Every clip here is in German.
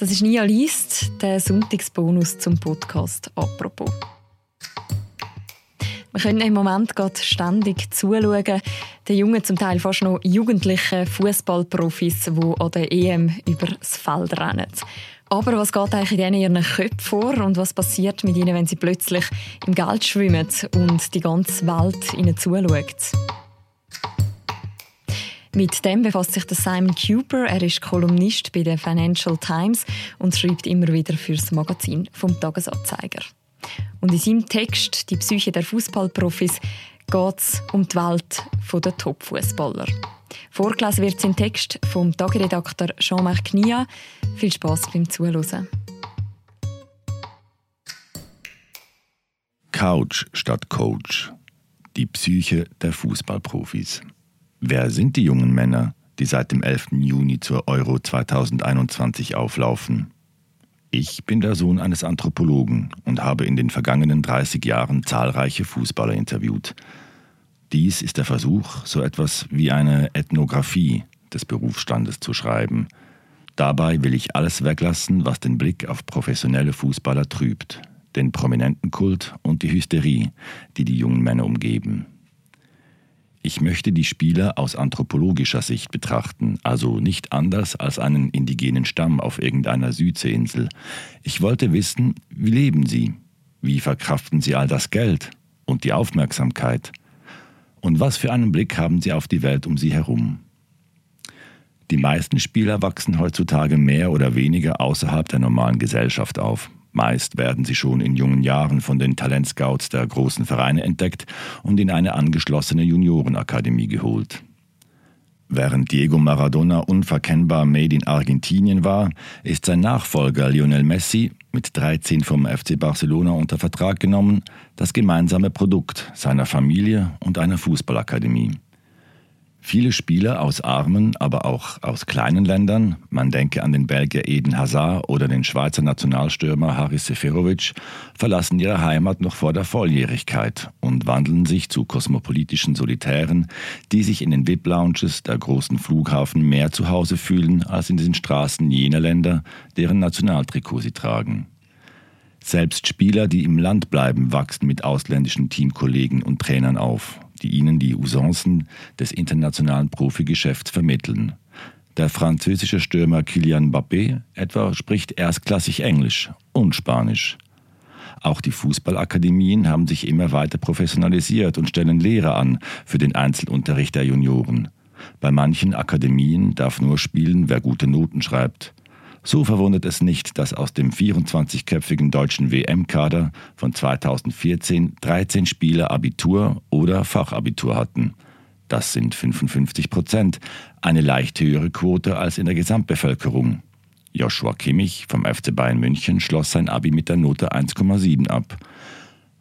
Das ist Nia Liest, der Sonntagsbonus zum Podcast «Apropos». Wir können im Moment gerade ständig zuschauen, den jungen, zum Teil fast noch jugendlichen Fußballprofis, die an der EM über das Feld rennen. Aber was geht eigentlich in ihren Köpfen vor und was passiert mit ihnen, wenn sie plötzlich im Geld schwimmen und die ganze Welt ihnen zuschaut? Mit dem befasst sich Simon Cooper. Er ist Kolumnist bei der Financial Times und schreibt immer wieder fürs Magazin vom Tagesanzeiger. Und in seinem Text «Die Psyche der Fußballprofis» geht es um die Welt der Top-Fußballer. Vorgelesen wird sein Text vom Tageredakteur Jean-Marc Knia. Viel Spass beim Zuhören. Couch statt Coach. Die Psyche der Fußballprofis. Wer sind die jungen Männer, die seit dem 11. Juni zur Euro 2021 auflaufen? Ich bin der Sohn eines Anthropologen und habe in den vergangenen 30 Jahren zahlreiche Fußballer interviewt. Dies ist der Versuch, so etwas wie eine Ethnographie des Berufsstandes zu schreiben. Dabei will ich alles weglassen, was den Blick auf professionelle Fußballer trübt, den Prominentenkult und die Hysterie, die die jungen Männer umgeben. Ich möchte die Spieler aus anthropologischer Sicht betrachten, also nicht anders als einen indigenen Stamm auf irgendeiner Südseeinsel. Ich wollte wissen, wie leben sie? Wie verkraften sie all das Geld und die Aufmerksamkeit? Und was für einen Blick haben sie auf die Welt um sie herum? Die meisten Spieler wachsen heutzutage mehr oder weniger außerhalb der normalen Gesellschaft auf. Meist werden sie schon in jungen Jahren von den Talentscouts der großen Vereine entdeckt und in eine angeschlossene Juniorenakademie geholt. Während Diego Maradona unverkennbar Made in Argentinien war, ist sein Nachfolger Lionel Messi, mit 13 vom FC Barcelona unter Vertrag genommen, das gemeinsame Produkt seiner Familie und einer Fußballakademie. Viele Spieler aus armen, aber auch aus kleinen Ländern, man denke an den Belgier Eden Hazard oder den Schweizer Nationalstürmer Haris Seferovic, verlassen ihre Heimat noch vor der Volljährigkeit und wandeln sich zu kosmopolitischen Solitären, die sich in den VIP-Lounges der großen Flughafen mehr zu Hause fühlen als in den Straßen jener Länder, deren Nationaltrikot sie tragen. Selbst Spieler, die im Land bleiben, wachsen mit ausländischen Teamkollegen und Trainern auf die ihnen die Usancen des internationalen Profigeschäfts vermitteln. Der französische Stürmer Kylian Mbappé etwa spricht erstklassig Englisch und Spanisch. Auch die Fußballakademien haben sich immer weiter professionalisiert und stellen Lehrer an für den Einzelunterricht der Junioren. Bei manchen Akademien darf nur spielen, wer gute Noten schreibt. So verwundert es nicht, dass aus dem 24-köpfigen deutschen WM-Kader von 2014 13 Spieler Abitur oder Fachabitur hatten. Das sind 55 Prozent, eine leicht höhere Quote als in der Gesamtbevölkerung. Joshua Kimmich vom FC Bayern München schloss sein Abi mit der Note 1,7 ab.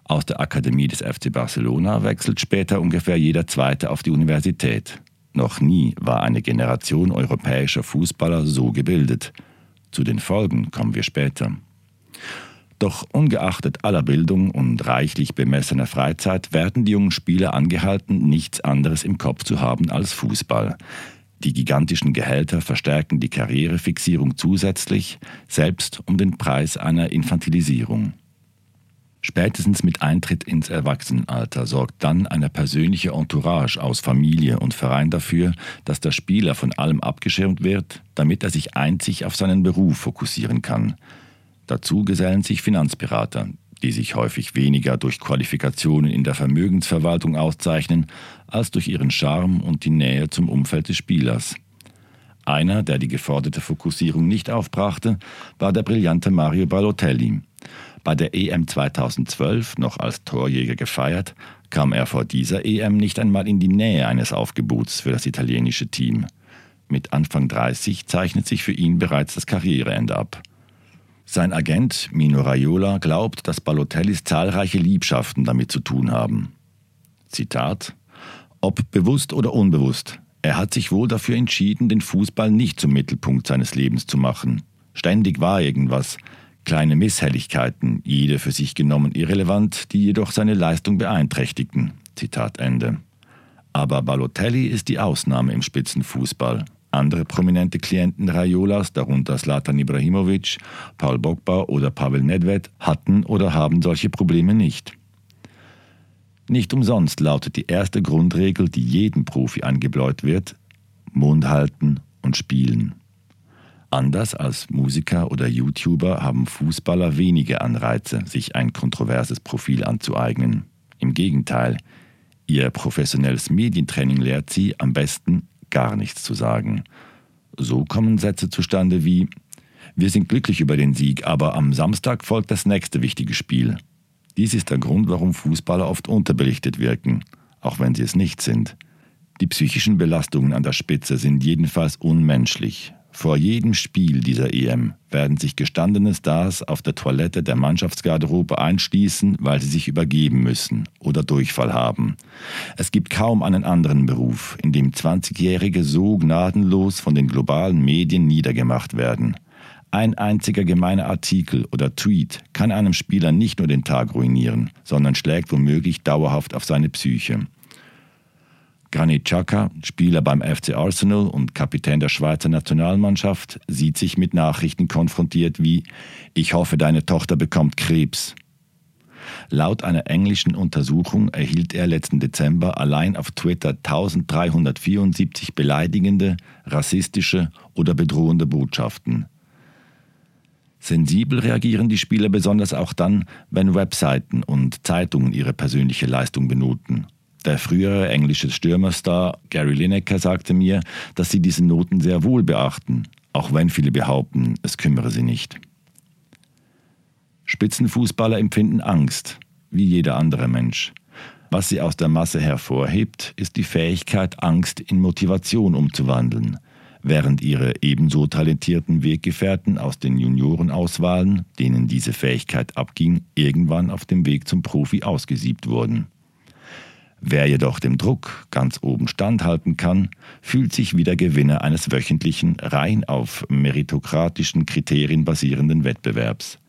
Aus der Akademie des FC Barcelona wechselt später ungefähr jeder Zweite auf die Universität. Noch nie war eine Generation europäischer Fußballer so gebildet. Zu den Folgen kommen wir später. Doch ungeachtet aller Bildung und reichlich bemessener Freizeit werden die jungen Spieler angehalten, nichts anderes im Kopf zu haben als Fußball. Die gigantischen Gehälter verstärken die Karrierefixierung zusätzlich, selbst um den Preis einer Infantilisierung. Spätestens mit Eintritt ins Erwachsenenalter sorgt dann eine persönliche Entourage aus Familie und Verein dafür, dass der Spieler von allem abgeschirmt wird, damit er sich einzig auf seinen Beruf fokussieren kann. Dazu gesellen sich Finanzberater, die sich häufig weniger durch Qualifikationen in der Vermögensverwaltung auszeichnen, als durch ihren Charme und die Nähe zum Umfeld des Spielers. Einer, der die geforderte Fokussierung nicht aufbrachte, war der brillante Mario Balotelli. Bei der EM 2012 noch als Torjäger gefeiert, kam er vor dieser EM nicht einmal in die Nähe eines Aufgebots für das italienische Team. Mit Anfang 30 zeichnet sich für ihn bereits das Karriereende ab. Sein Agent Mino Raiola glaubt, dass Balotellis zahlreiche Liebschaften damit zu tun haben. Zitat Ob bewusst oder unbewusst, er hat sich wohl dafür entschieden, den Fußball nicht zum Mittelpunkt seines Lebens zu machen. Ständig war irgendwas, kleine Misshelligkeiten, jede für sich genommen irrelevant, die jedoch seine Leistung beeinträchtigten. Zitat Ende. Aber Balotelli ist die Ausnahme im Spitzenfußball. Andere prominente Klienten Raiolas, darunter Slatan Ibrahimovic, Paul Bogba oder Pavel Nedved, hatten oder haben solche Probleme nicht. Nicht umsonst lautet die erste Grundregel, die jedem Profi angebläut wird, Mund halten und spielen. Anders als Musiker oder YouTuber haben Fußballer wenige Anreize, sich ein kontroverses Profil anzueignen. Im Gegenteil, ihr professionelles Medientraining lehrt sie am besten gar nichts zu sagen. So kommen Sätze zustande wie Wir sind glücklich über den Sieg, aber am Samstag folgt das nächste wichtige Spiel. Dies ist der Grund, warum Fußballer oft unterbelichtet wirken, auch wenn sie es nicht sind. Die psychischen Belastungen an der Spitze sind jedenfalls unmenschlich. Vor jedem Spiel dieser EM werden sich gestandene Stars auf der Toilette der Mannschaftsgarderobe einschließen, weil sie sich übergeben müssen oder Durchfall haben. Es gibt kaum einen anderen Beruf, in dem 20-Jährige so gnadenlos von den globalen Medien niedergemacht werden. Ein einziger gemeiner Artikel oder Tweet kann einem Spieler nicht nur den Tag ruinieren, sondern schlägt womöglich dauerhaft auf seine Psyche. Granit Xhaka, Spieler beim FC Arsenal und Kapitän der Schweizer Nationalmannschaft, sieht sich mit Nachrichten konfrontiert wie Ich hoffe, deine Tochter bekommt Krebs. Laut einer englischen Untersuchung erhielt er letzten Dezember allein auf Twitter 1374 beleidigende, rassistische oder bedrohende Botschaften. Sensibel reagieren die Spieler besonders auch dann, wenn Webseiten und Zeitungen ihre persönliche Leistung benoten. Der frühere englische Stürmerstar Gary Lineker sagte mir, dass sie diese Noten sehr wohl beachten, auch wenn viele behaupten, es kümmere sie nicht. Spitzenfußballer empfinden Angst, wie jeder andere Mensch. Was sie aus der Masse hervorhebt, ist die Fähigkeit, Angst in Motivation umzuwandeln, während ihre ebenso talentierten Weggefährten aus den Juniorenauswahlen, denen diese Fähigkeit abging, irgendwann auf dem Weg zum Profi ausgesiebt wurden. Wer jedoch dem Druck ganz oben standhalten kann, fühlt sich wie der Gewinner eines wöchentlichen, rein auf meritokratischen Kriterien basierenden Wettbewerbs.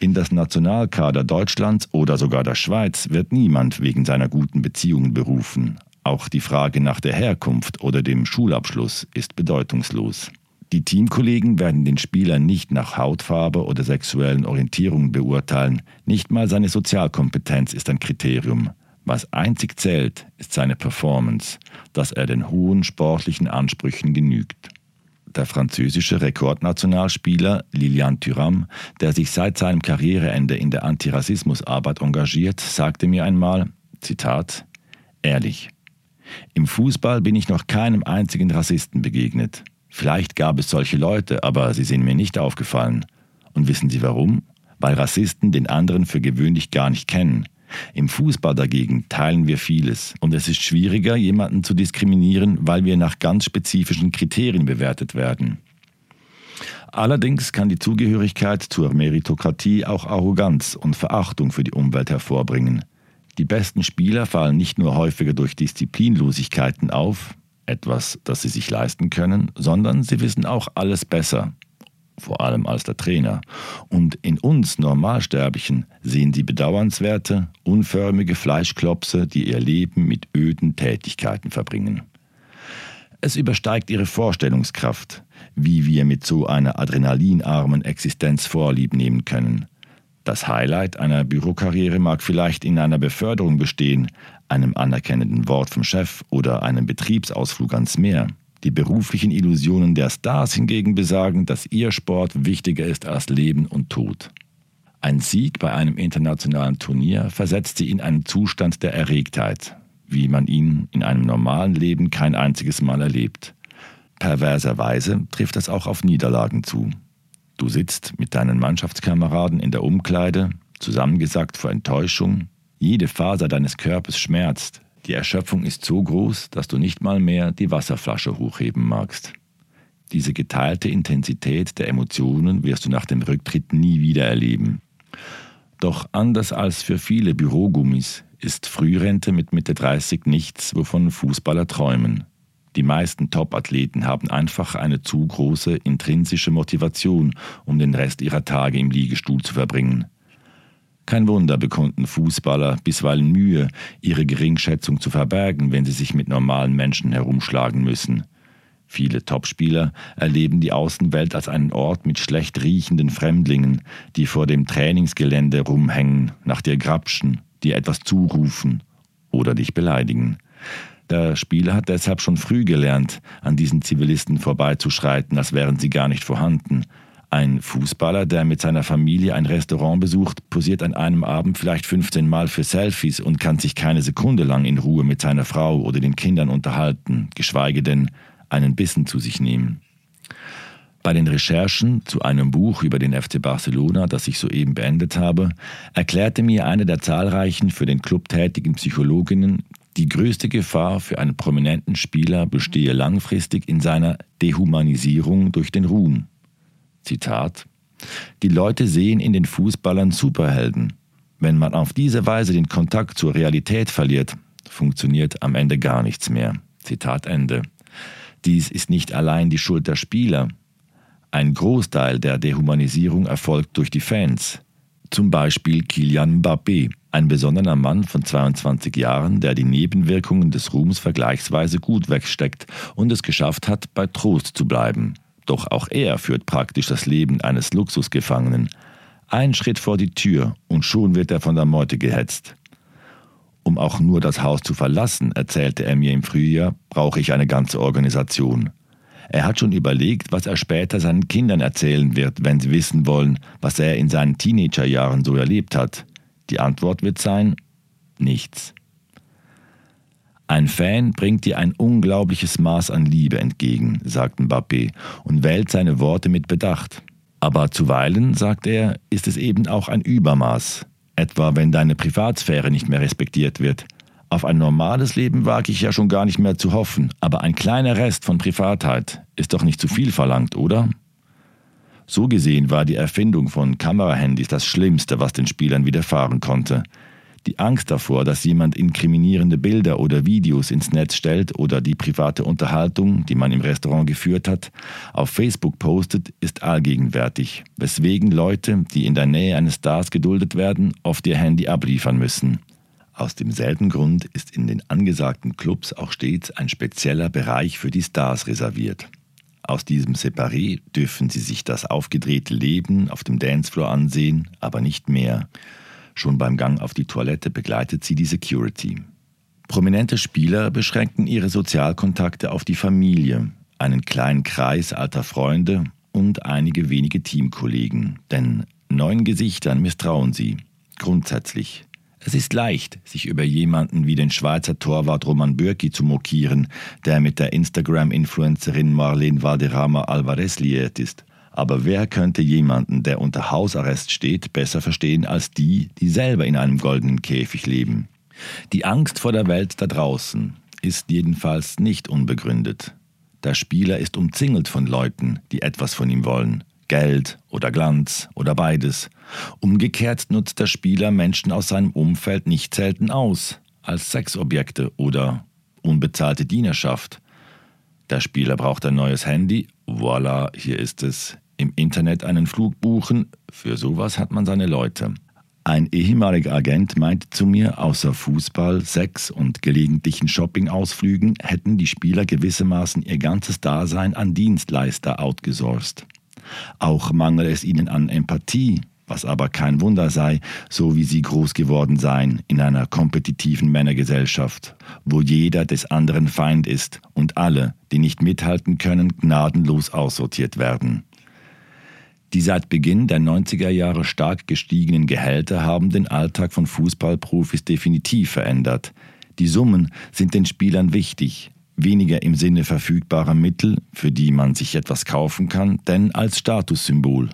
In das Nationalkader Deutschlands oder sogar der Schweiz wird niemand wegen seiner guten Beziehungen berufen. Auch die Frage nach der Herkunft oder dem Schulabschluss ist bedeutungslos. Die Teamkollegen werden den Spieler nicht nach Hautfarbe oder sexuellen Orientierungen beurteilen, nicht mal seine Sozialkompetenz ist ein Kriterium. Was einzig zählt, ist seine Performance, dass er den hohen sportlichen Ansprüchen genügt. Der französische Rekordnationalspieler Lilian Thuram, der sich seit seinem Karriereende in der Antirassismusarbeit engagiert, sagte mir einmal, Zitat, Ehrlich, im Fußball bin ich noch keinem einzigen Rassisten begegnet. Vielleicht gab es solche Leute, aber sie sind mir nicht aufgefallen. Und wissen Sie warum? Weil Rassisten den anderen für gewöhnlich gar nicht kennen. Im Fußball dagegen teilen wir vieles und es ist schwieriger, jemanden zu diskriminieren, weil wir nach ganz spezifischen Kriterien bewertet werden. Allerdings kann die Zugehörigkeit zur Meritokratie auch Arroganz und Verachtung für die Umwelt hervorbringen. Die besten Spieler fallen nicht nur häufiger durch Disziplinlosigkeiten auf, etwas, das sie sich leisten können, sondern sie wissen auch alles besser vor allem als der Trainer. Und in uns Normalsterblichen sehen sie bedauernswerte, unförmige Fleischklopse, die ihr Leben mit öden Tätigkeiten verbringen. Es übersteigt ihre Vorstellungskraft, wie wir mit so einer adrenalinarmen Existenz Vorlieb nehmen können. Das Highlight einer Bürokarriere mag vielleicht in einer Beförderung bestehen, einem anerkennenden Wort vom Chef oder einem Betriebsausflug ans Meer. Die beruflichen Illusionen der Stars hingegen besagen, dass ihr Sport wichtiger ist als Leben und Tod. Ein Sieg bei einem internationalen Turnier versetzt sie in einen Zustand der Erregtheit, wie man ihn in einem normalen Leben kein einziges Mal erlebt. Perverserweise trifft das auch auf Niederlagen zu. Du sitzt mit deinen Mannschaftskameraden in der Umkleide, zusammengesackt vor Enttäuschung, jede Faser deines Körpers schmerzt, die Erschöpfung ist so groß, dass du nicht mal mehr die Wasserflasche hochheben magst. Diese geteilte Intensität der Emotionen wirst du nach dem Rücktritt nie wieder erleben. Doch anders als für viele Bürogummis ist Frührente mit Mitte 30 nichts, wovon Fußballer träumen. Die meisten Top-Athleten haben einfach eine zu große intrinsische Motivation, um den Rest ihrer Tage im Liegestuhl zu verbringen. Kein Wunder bekonnten Fußballer bisweilen Mühe, ihre Geringschätzung zu verbergen, wenn sie sich mit normalen Menschen herumschlagen müssen. Viele Topspieler erleben die Außenwelt als einen Ort mit schlecht riechenden Fremdlingen, die vor dem Trainingsgelände rumhängen, nach dir grapschen, dir etwas zurufen oder dich beleidigen. Der Spieler hat deshalb schon früh gelernt, an diesen Zivilisten vorbeizuschreiten, als wären sie gar nicht vorhanden. Ein Fußballer, der mit seiner Familie ein Restaurant besucht, posiert an einem Abend vielleicht 15 Mal für Selfies und kann sich keine Sekunde lang in Ruhe mit seiner Frau oder den Kindern unterhalten, geschweige denn einen Bissen zu sich nehmen. Bei den Recherchen zu einem Buch über den FC Barcelona, das ich soeben beendet habe, erklärte mir eine der zahlreichen für den Club tätigen Psychologinnen, die größte Gefahr für einen prominenten Spieler bestehe langfristig in seiner Dehumanisierung durch den Ruhm. Zitat Die Leute sehen in den Fußballern Superhelden. Wenn man auf diese Weise den Kontakt zur Realität verliert, funktioniert am Ende gar nichts mehr. Zitat Ende. Dies ist nicht allein die Schuld der Spieler. Ein Großteil der Dehumanisierung erfolgt durch die Fans. Zum Beispiel Kilian Mbappé, ein besonderer Mann von 22 Jahren, der die Nebenwirkungen des Ruhms vergleichsweise gut wegsteckt und es geschafft hat, bei Trost zu bleiben. Doch auch er führt praktisch das Leben eines Luxusgefangenen. Ein Schritt vor die Tür und schon wird er von der Meute gehetzt. Um auch nur das Haus zu verlassen, erzählte er mir im Frühjahr, brauche ich eine ganze Organisation. Er hat schon überlegt, was er später seinen Kindern erzählen wird, wenn sie wissen wollen, was er in seinen Teenagerjahren so erlebt hat. Die Antwort wird sein, nichts. Ein Fan bringt dir ein unglaubliches Maß an Liebe entgegen, sagt Mbappé und wählt seine Worte mit Bedacht. Aber zuweilen, sagt er, ist es eben auch ein Übermaß, etwa wenn deine Privatsphäre nicht mehr respektiert wird. Auf ein normales Leben wage ich ja schon gar nicht mehr zu hoffen, aber ein kleiner Rest von Privatheit ist doch nicht zu viel verlangt, oder? So gesehen war die Erfindung von Kamerahandys das Schlimmste, was den Spielern widerfahren konnte. Die Angst davor, dass jemand inkriminierende Bilder oder Videos ins Netz stellt oder die private Unterhaltung, die man im Restaurant geführt hat, auf Facebook postet, ist allgegenwärtig, weswegen Leute, die in der Nähe eines Stars geduldet werden, oft ihr Handy abliefern müssen. Aus demselben Grund ist in den angesagten Clubs auch stets ein spezieller Bereich für die Stars reserviert. Aus diesem Separé dürfen sie sich das aufgedrehte Leben auf dem Dancefloor ansehen, aber nicht mehr. Schon beim Gang auf die Toilette begleitet sie die Security. Prominente Spieler beschränken ihre Sozialkontakte auf die Familie, einen kleinen Kreis alter Freunde und einige wenige Teamkollegen, denn neuen Gesichtern misstrauen sie, grundsätzlich. Es ist leicht, sich über jemanden wie den Schweizer Torwart Roman Bürki zu mokieren, der mit der Instagram-Influencerin Marlene Valderrama Alvarez liiert ist. Aber wer könnte jemanden, der unter Hausarrest steht, besser verstehen als die, die selber in einem goldenen Käfig leben? Die Angst vor der Welt da draußen ist jedenfalls nicht unbegründet. Der Spieler ist umzingelt von Leuten, die etwas von ihm wollen. Geld oder Glanz oder beides. Umgekehrt nutzt der Spieler Menschen aus seinem Umfeld nicht selten aus, als Sexobjekte oder unbezahlte Dienerschaft. Der Spieler braucht ein neues Handy, voilà, hier ist es. Im Internet einen Flug buchen, für sowas hat man seine Leute. Ein ehemaliger Agent meinte zu mir, außer Fußball, Sex und gelegentlichen Shoppingausflügen hätten die Spieler gewissermaßen ihr ganzes Dasein an Dienstleister outgesourced. Auch mangele es ihnen an Empathie, was aber kein Wunder sei, so wie sie groß geworden seien in einer kompetitiven Männergesellschaft, wo jeder des anderen Feind ist und alle, die nicht mithalten können, gnadenlos aussortiert werden. Die seit Beginn der 90er Jahre stark gestiegenen Gehälter haben den Alltag von Fußballprofis definitiv verändert. Die Summen sind den Spielern wichtig, weniger im Sinne verfügbarer Mittel, für die man sich etwas kaufen kann, denn als Statussymbol.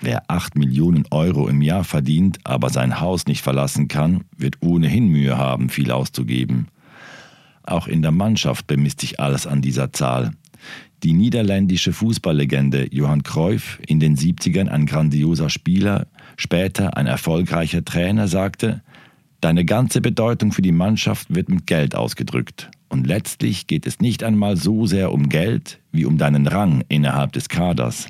Wer 8 Millionen Euro im Jahr verdient, aber sein Haus nicht verlassen kann, wird ohnehin Mühe haben, viel auszugeben. Auch in der Mannschaft bemisst sich alles an dieser Zahl. Die niederländische Fußballlegende Johann Cruyff, in den 70ern ein grandioser Spieler, später ein erfolgreicher Trainer, sagte, Deine ganze Bedeutung für die Mannschaft wird mit Geld ausgedrückt. Und letztlich geht es nicht einmal so sehr um Geld wie um deinen Rang innerhalb des Kaders.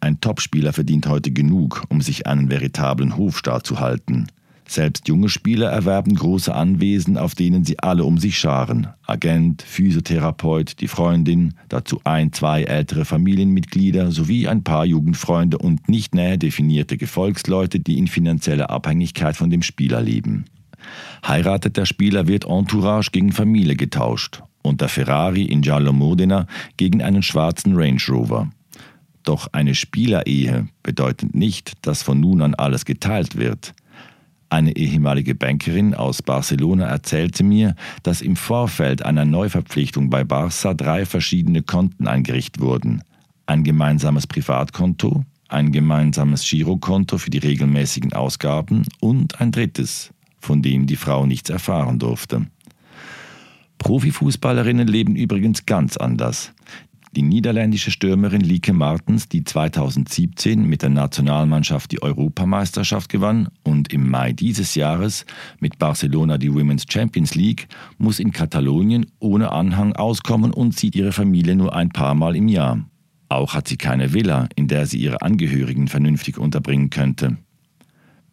Ein Topspieler verdient heute genug, um sich einen veritablen Hofstaat zu halten. Selbst junge Spieler erwerben große Anwesen, auf denen sie alle um sich scharen. Agent, Physiotherapeut, die Freundin, dazu ein, zwei ältere Familienmitglieder sowie ein paar Jugendfreunde und nicht näher definierte Gefolgsleute, die in finanzieller Abhängigkeit von dem Spieler leben. Heiratet der Spieler, wird Entourage gegen Familie getauscht und der Ferrari in Giallo Modena gegen einen schwarzen Range Rover. Doch eine Spielerehe bedeutet nicht, dass von nun an alles geteilt wird. Eine ehemalige Bankerin aus Barcelona erzählte mir, dass im Vorfeld einer Neuverpflichtung bei Barça drei verschiedene Konten eingerichtet wurden. Ein gemeinsames Privatkonto, ein gemeinsames Girokonto für die regelmäßigen Ausgaben und ein drittes, von dem die Frau nichts erfahren durfte. Profifußballerinnen leben übrigens ganz anders. Die niederländische Stürmerin Lieke Martens, die 2017 mit der Nationalmannschaft die Europameisterschaft gewann und im Mai dieses Jahres mit Barcelona die Women's Champions League, muss in Katalonien ohne Anhang auskommen und sieht ihre Familie nur ein paar Mal im Jahr. Auch hat sie keine Villa, in der sie ihre Angehörigen vernünftig unterbringen könnte.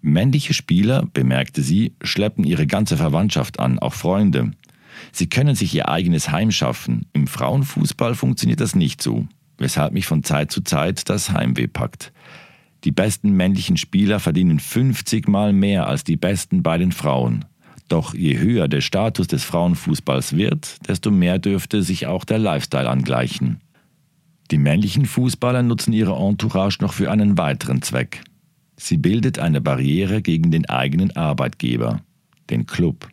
Männliche Spieler, bemerkte sie, schleppen ihre ganze Verwandtschaft an, auch Freunde. Sie können sich ihr eigenes Heim schaffen. Im Frauenfußball funktioniert das nicht so, weshalb mich von Zeit zu Zeit das Heimweh packt. Die besten männlichen Spieler verdienen 50 Mal mehr als die besten bei den Frauen. Doch je höher der Status des Frauenfußballs wird, desto mehr dürfte sich auch der Lifestyle angleichen. Die männlichen Fußballer nutzen ihre Entourage noch für einen weiteren Zweck. Sie bildet eine Barriere gegen den eigenen Arbeitgeber, den Club.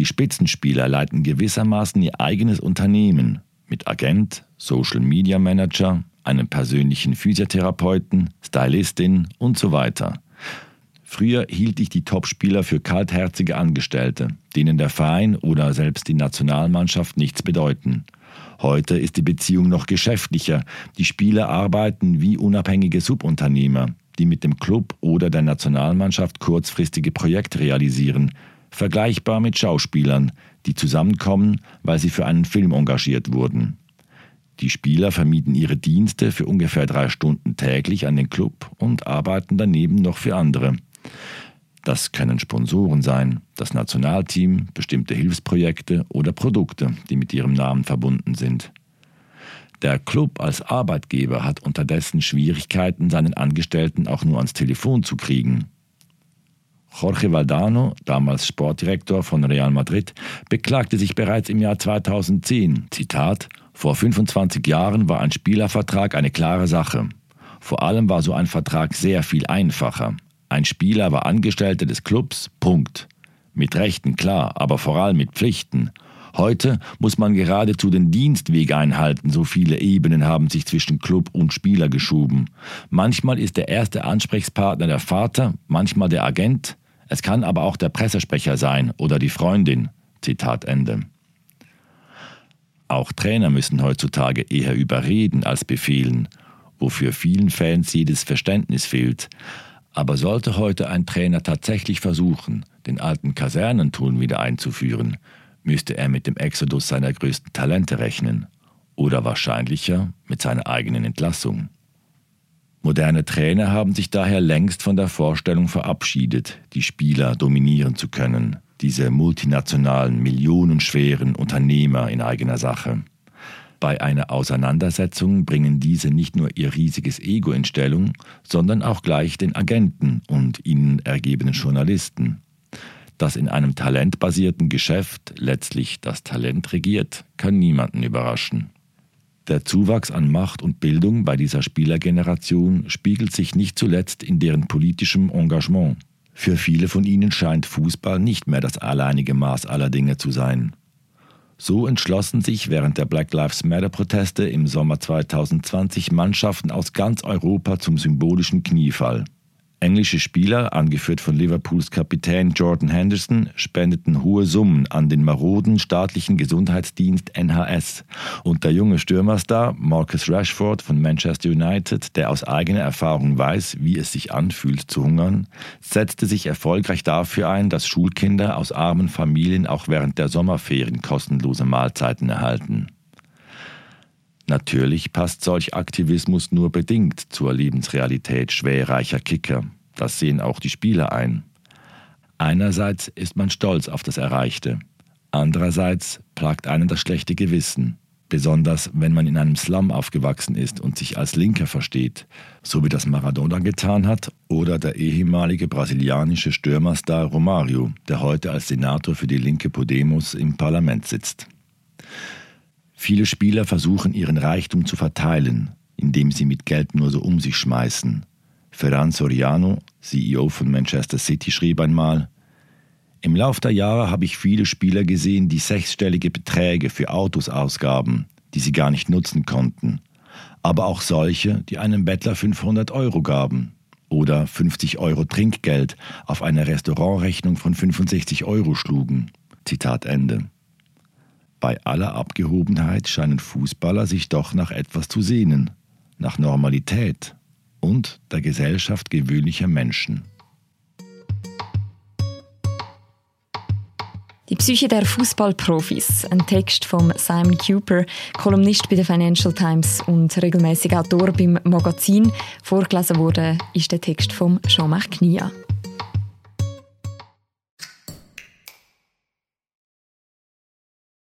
Die Spitzenspieler leiten gewissermaßen ihr eigenes Unternehmen mit Agent, Social Media Manager, einem persönlichen Physiotherapeuten, Stylistin und so weiter. Früher hielt ich die Topspieler für kaltherzige Angestellte, denen der Verein oder selbst die Nationalmannschaft nichts bedeuten. Heute ist die Beziehung noch geschäftlicher. Die Spieler arbeiten wie unabhängige Subunternehmer, die mit dem Club oder der Nationalmannschaft kurzfristige Projekte realisieren, vergleichbar mit Schauspielern, die zusammenkommen, weil sie für einen Film engagiert wurden. Die Spieler vermieten ihre Dienste für ungefähr drei Stunden täglich an den Club und arbeiten daneben noch für andere. Das können Sponsoren sein, das Nationalteam, bestimmte Hilfsprojekte oder Produkte, die mit ihrem Namen verbunden sind. Der Club als Arbeitgeber hat unterdessen Schwierigkeiten, seinen Angestellten auch nur ans Telefon zu kriegen. Jorge Valdano, damals Sportdirektor von Real Madrid, beklagte sich bereits im Jahr 2010, Zitat, vor 25 Jahren war ein Spielervertrag eine klare Sache. Vor allem war so ein Vertrag sehr viel einfacher. Ein Spieler war Angestellter des Clubs, Punkt. Mit Rechten klar, aber vor allem mit Pflichten. Heute muss man geradezu den Dienstweg einhalten, so viele Ebenen haben sich zwischen Club und Spieler geschoben. Manchmal ist der erste Ansprechpartner der Vater, manchmal der Agent, es kann aber auch der Pressesprecher sein oder die Freundin. Zitat Ende. Auch Trainer müssen heutzutage eher überreden als befehlen, wofür vielen Fans jedes Verständnis fehlt. Aber sollte heute ein Trainer tatsächlich versuchen, den alten Kasernenton wieder einzuführen, müsste er mit dem Exodus seiner größten Talente rechnen oder wahrscheinlicher mit seiner eigenen Entlassung. Moderne Trainer haben sich daher längst von der Vorstellung verabschiedet, die Spieler dominieren zu können, diese multinationalen, millionenschweren Unternehmer in eigener Sache. Bei einer Auseinandersetzung bringen diese nicht nur ihr riesiges Ego in Stellung, sondern auch gleich den Agenten und ihnen ergebenen Journalisten. Dass in einem talentbasierten Geschäft letztlich das Talent regiert, kann niemanden überraschen. Der Zuwachs an Macht und Bildung bei dieser Spielergeneration spiegelt sich nicht zuletzt in deren politischem Engagement. Für viele von ihnen scheint Fußball nicht mehr das alleinige Maß aller Dinge zu sein. So entschlossen sich während der Black Lives Matter-Proteste im Sommer 2020 Mannschaften aus ganz Europa zum symbolischen Kniefall. Englische Spieler, angeführt von Liverpools Kapitän Jordan Henderson, spendeten hohe Summen an den maroden staatlichen Gesundheitsdienst NHS. Und der junge Stürmerstar Marcus Rashford von Manchester United, der aus eigener Erfahrung weiß, wie es sich anfühlt zu hungern, setzte sich erfolgreich dafür ein, dass Schulkinder aus armen Familien auch während der Sommerferien kostenlose Mahlzeiten erhalten. Natürlich passt solch Aktivismus nur bedingt zur Lebensrealität schwerreicher Kicker. Das sehen auch die Spieler ein. Einerseits ist man stolz auf das Erreichte, andererseits plagt einen das schlechte Gewissen, besonders wenn man in einem Slum aufgewachsen ist und sich als Linker versteht, so wie das Maradona getan hat oder der ehemalige brasilianische Stürmerstar Romario, der heute als Senator für die linke Podemos im Parlament sitzt. Viele Spieler versuchen ihren Reichtum zu verteilen, indem sie mit Geld nur so um sich schmeißen. Ferran Soriano, CEO von Manchester City, schrieb einmal, im Lauf der Jahre habe ich viele Spieler gesehen, die sechsstellige Beträge für Autos ausgaben, die sie gar nicht nutzen konnten. Aber auch solche, die einem Bettler 500 Euro gaben oder 50 Euro Trinkgeld auf eine Restaurantrechnung von 65 Euro schlugen. Zitat Ende. Bei aller Abgehobenheit scheinen Fußballer sich doch nach etwas zu sehnen, nach Normalität und der Gesellschaft gewöhnlicher Menschen. Die Psyche der Fußballprofis, ein Text von Simon Cooper, Kolumnist bei der Financial Times und regelmäßiger Autor beim Magazin. Vorgelesen wurde ist der Text von Jean-Marc Knia.